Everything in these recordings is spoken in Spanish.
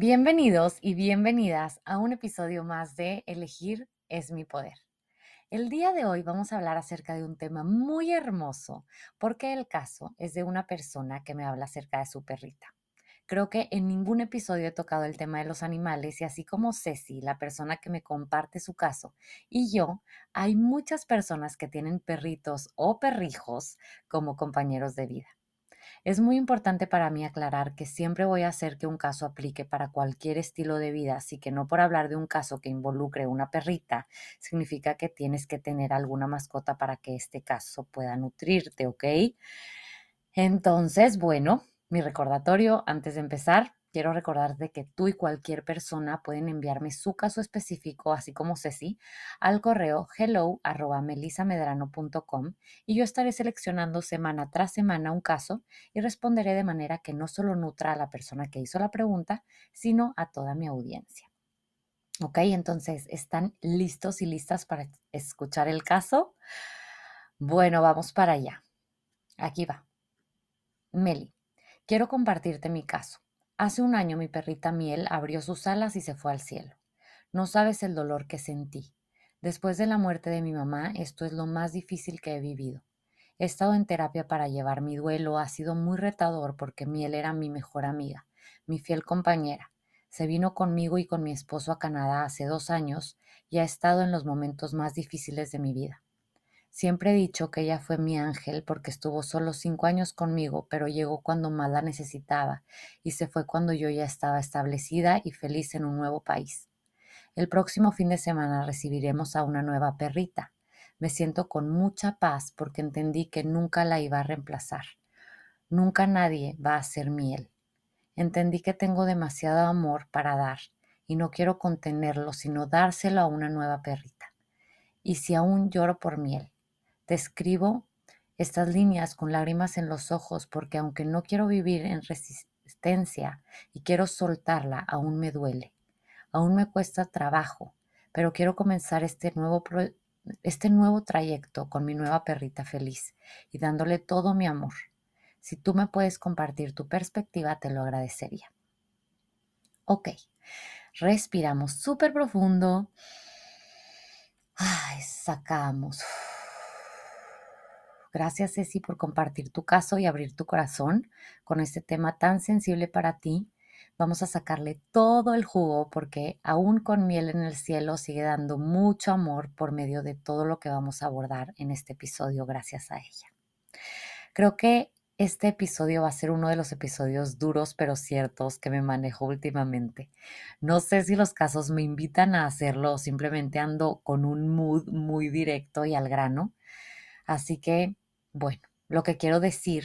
Bienvenidos y bienvenidas a un episodio más de Elegir es mi poder. El día de hoy vamos a hablar acerca de un tema muy hermoso porque el caso es de una persona que me habla acerca de su perrita. Creo que en ningún episodio he tocado el tema de los animales y así como Ceci, la persona que me comparte su caso, y yo, hay muchas personas que tienen perritos o perrijos como compañeros de vida. Es muy importante para mí aclarar que siempre voy a hacer que un caso aplique para cualquier estilo de vida, así que no por hablar de un caso que involucre una perrita, significa que tienes que tener alguna mascota para que este caso pueda nutrirte, ¿ok? Entonces, bueno, mi recordatorio antes de empezar, quiero recordarte que tú y cualquier persona pueden enviarme su caso específico, así como Ceci, al correo hello y yo estaré seleccionando semana tras semana un caso y responderé de manera que no solo nutra a la persona que hizo la pregunta, sino a toda mi audiencia. Ok, entonces, ¿están listos y listas para escuchar el caso? Bueno, vamos para allá. Aquí va. Meli, quiero compartirte mi caso. Hace un año mi perrita Miel abrió sus alas y se fue al cielo. No sabes el dolor que sentí. Después de la muerte de mi mamá, esto es lo más difícil que he vivido. He estado en terapia para llevar mi duelo, ha sido muy retador porque Miel era mi mejor amiga, mi fiel compañera. Se vino conmigo y con mi esposo a Canadá hace dos años y ha estado en los momentos más difíciles de mi vida. Siempre he dicho que ella fue mi ángel porque estuvo solo cinco años conmigo, pero llegó cuando más la necesitaba y se fue cuando yo ya estaba establecida y feliz en un nuevo país. El próximo fin de semana recibiremos a una nueva perrita. Me siento con mucha paz porque entendí que nunca la iba a reemplazar. Nunca nadie va a ser miel. Entendí que tengo demasiado amor para dar y no quiero contenerlo, sino dárselo a una nueva perrita. Y si aún lloro por miel, te escribo estas líneas con lágrimas en los ojos porque aunque no quiero vivir en resistencia y quiero soltarla, aún me duele. Aún me cuesta trabajo, pero quiero comenzar este nuevo, este nuevo trayecto con mi nueva perrita feliz y dándole todo mi amor. Si tú me puedes compartir tu perspectiva, te lo agradecería. Ok, respiramos súper profundo. Ay, sacamos. Gracias, Ceci, por compartir tu caso y abrir tu corazón con este tema tan sensible para ti. Vamos a sacarle todo el jugo porque aún con miel en el cielo sigue dando mucho amor por medio de todo lo que vamos a abordar en este episodio gracias a ella. Creo que este episodio va a ser uno de los episodios duros pero ciertos que me manejo últimamente. No sé si los casos me invitan a hacerlo simplemente ando con un mood muy directo y al grano. Así que, bueno, lo que quiero decir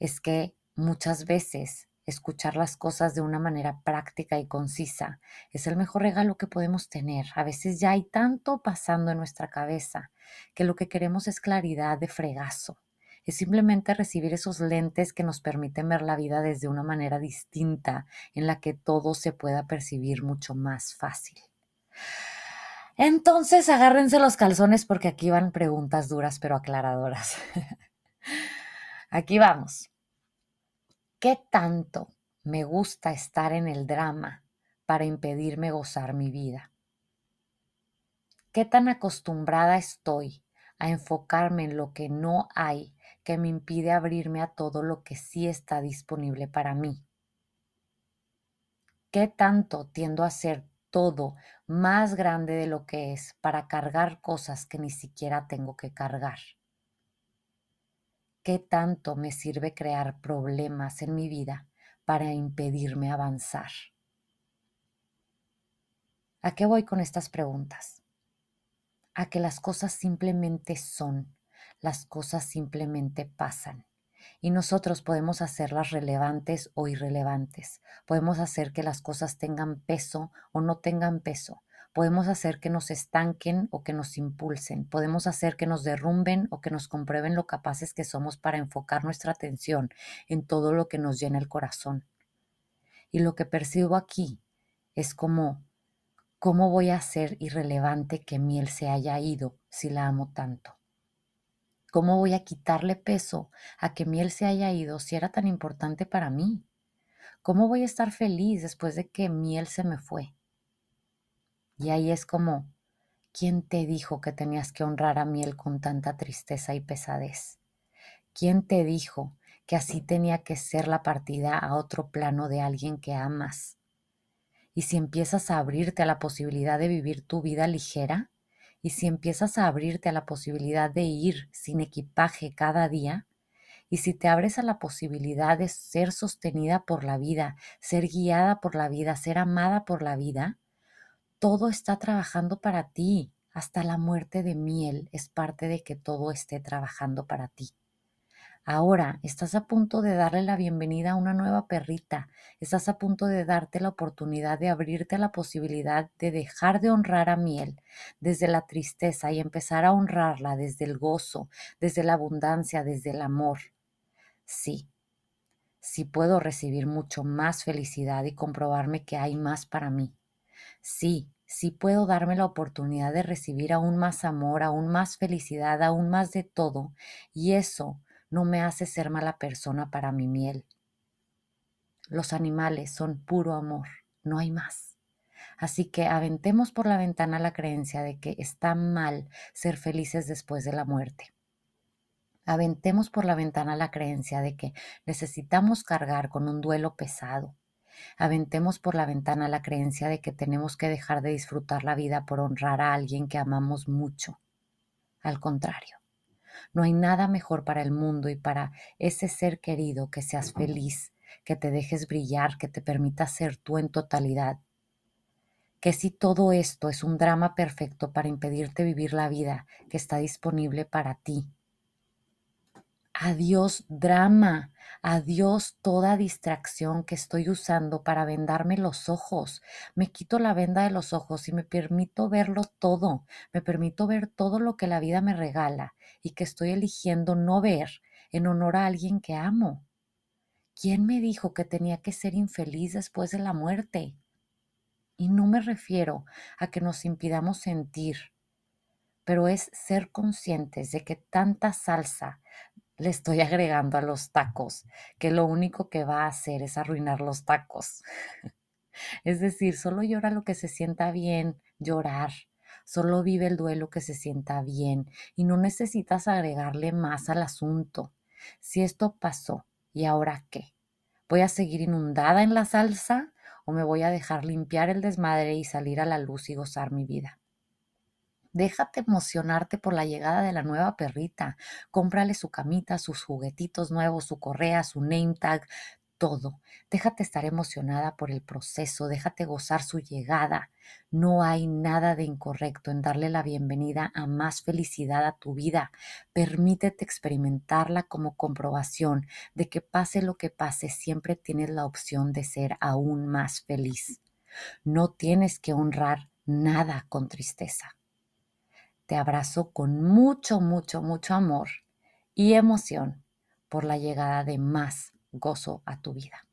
es que muchas veces escuchar las cosas de una manera práctica y concisa es el mejor regalo que podemos tener. A veces ya hay tanto pasando en nuestra cabeza que lo que queremos es claridad de fregazo. Es simplemente recibir esos lentes que nos permiten ver la vida desde una manera distinta en la que todo se pueda percibir mucho más fácil. Entonces agárrense los calzones porque aquí van preguntas duras pero aclaradoras. aquí vamos. ¿Qué tanto me gusta estar en el drama para impedirme gozar mi vida? ¿Qué tan acostumbrada estoy a enfocarme en lo que no hay que me impide abrirme a todo lo que sí está disponible para mí? ¿Qué tanto tiendo a ser todo más grande de lo que es para cargar cosas que ni siquiera tengo que cargar. ¿Qué tanto me sirve crear problemas en mi vida para impedirme avanzar? ¿A qué voy con estas preguntas? A que las cosas simplemente son, las cosas simplemente pasan y nosotros podemos hacerlas relevantes o irrelevantes. Podemos hacer que las cosas tengan peso o no tengan peso. Podemos hacer que nos estanquen o que nos impulsen. Podemos hacer que nos derrumben o que nos comprueben lo capaces que somos para enfocar nuestra atención en todo lo que nos llena el corazón. Y lo que percibo aquí es como, ¿cómo voy a hacer irrelevante que miel se haya ido si la amo tanto? ¿Cómo voy a quitarle peso a que miel se haya ido si era tan importante para mí? ¿Cómo voy a estar feliz después de que miel se me fue? Y ahí es como, ¿quién te dijo que tenías que honrar a miel con tanta tristeza y pesadez? ¿Quién te dijo que así tenía que ser la partida a otro plano de alguien que amas? Y si empiezas a abrirte a la posibilidad de vivir tu vida ligera, y si empiezas a abrirte a la posibilidad de ir sin equipaje cada día, y si te abres a la posibilidad de ser sostenida por la vida, ser guiada por la vida, ser amada por la vida, todo está trabajando para ti. Hasta la muerte de miel es parte de que todo esté trabajando para ti. Ahora estás a punto de darle la bienvenida a una nueva perrita, estás a punto de darte la oportunidad de abrirte a la posibilidad de dejar de honrar a miel desde la tristeza y empezar a honrarla desde el gozo, desde la abundancia, desde el amor. Sí, sí puedo recibir mucho más felicidad y comprobarme que hay más para mí. Sí, sí puedo darme la oportunidad de recibir aún más amor, aún más felicidad, aún más de todo, y eso no me hace ser mala persona para mi miel. Los animales son puro amor, no hay más. Así que aventemos por la ventana la creencia de que está mal ser felices después de la muerte. Aventemos por la ventana la creencia de que necesitamos cargar con un duelo pesado. Aventemos por la ventana la creencia de que tenemos que dejar de disfrutar la vida por honrar a alguien que amamos mucho. Al contrario, no hay nada mejor para el mundo y para ese ser querido que seas feliz, que te dejes brillar, que te permita ser tú en totalidad. Que si todo esto es un drama perfecto para impedirte vivir la vida que está disponible para ti, Adiós drama, adiós toda distracción que estoy usando para vendarme los ojos. Me quito la venda de los ojos y me permito verlo todo. Me permito ver todo lo que la vida me regala y que estoy eligiendo no ver en honor a alguien que amo. ¿Quién me dijo que tenía que ser infeliz después de la muerte? Y no me refiero a que nos impidamos sentir, pero es ser conscientes de que tanta salsa, le estoy agregando a los tacos, que lo único que va a hacer es arruinar los tacos. es decir, solo llora lo que se sienta bien, llorar. Solo vive el duelo que se sienta bien y no necesitas agregarle más al asunto. Si esto pasó, ¿y ahora qué? ¿Voy a seguir inundada en la salsa o me voy a dejar limpiar el desmadre y salir a la luz y gozar mi vida? Déjate emocionarte por la llegada de la nueva perrita. Cómprale su camita, sus juguetitos nuevos, su correa, su name tag, todo. Déjate estar emocionada por el proceso, déjate gozar su llegada. No hay nada de incorrecto en darle la bienvenida a más felicidad a tu vida. Permítete experimentarla como comprobación de que pase lo que pase, siempre tienes la opción de ser aún más feliz. No tienes que honrar nada con tristeza. Te abrazo con mucho, mucho, mucho amor y emoción por la llegada de más gozo a tu vida.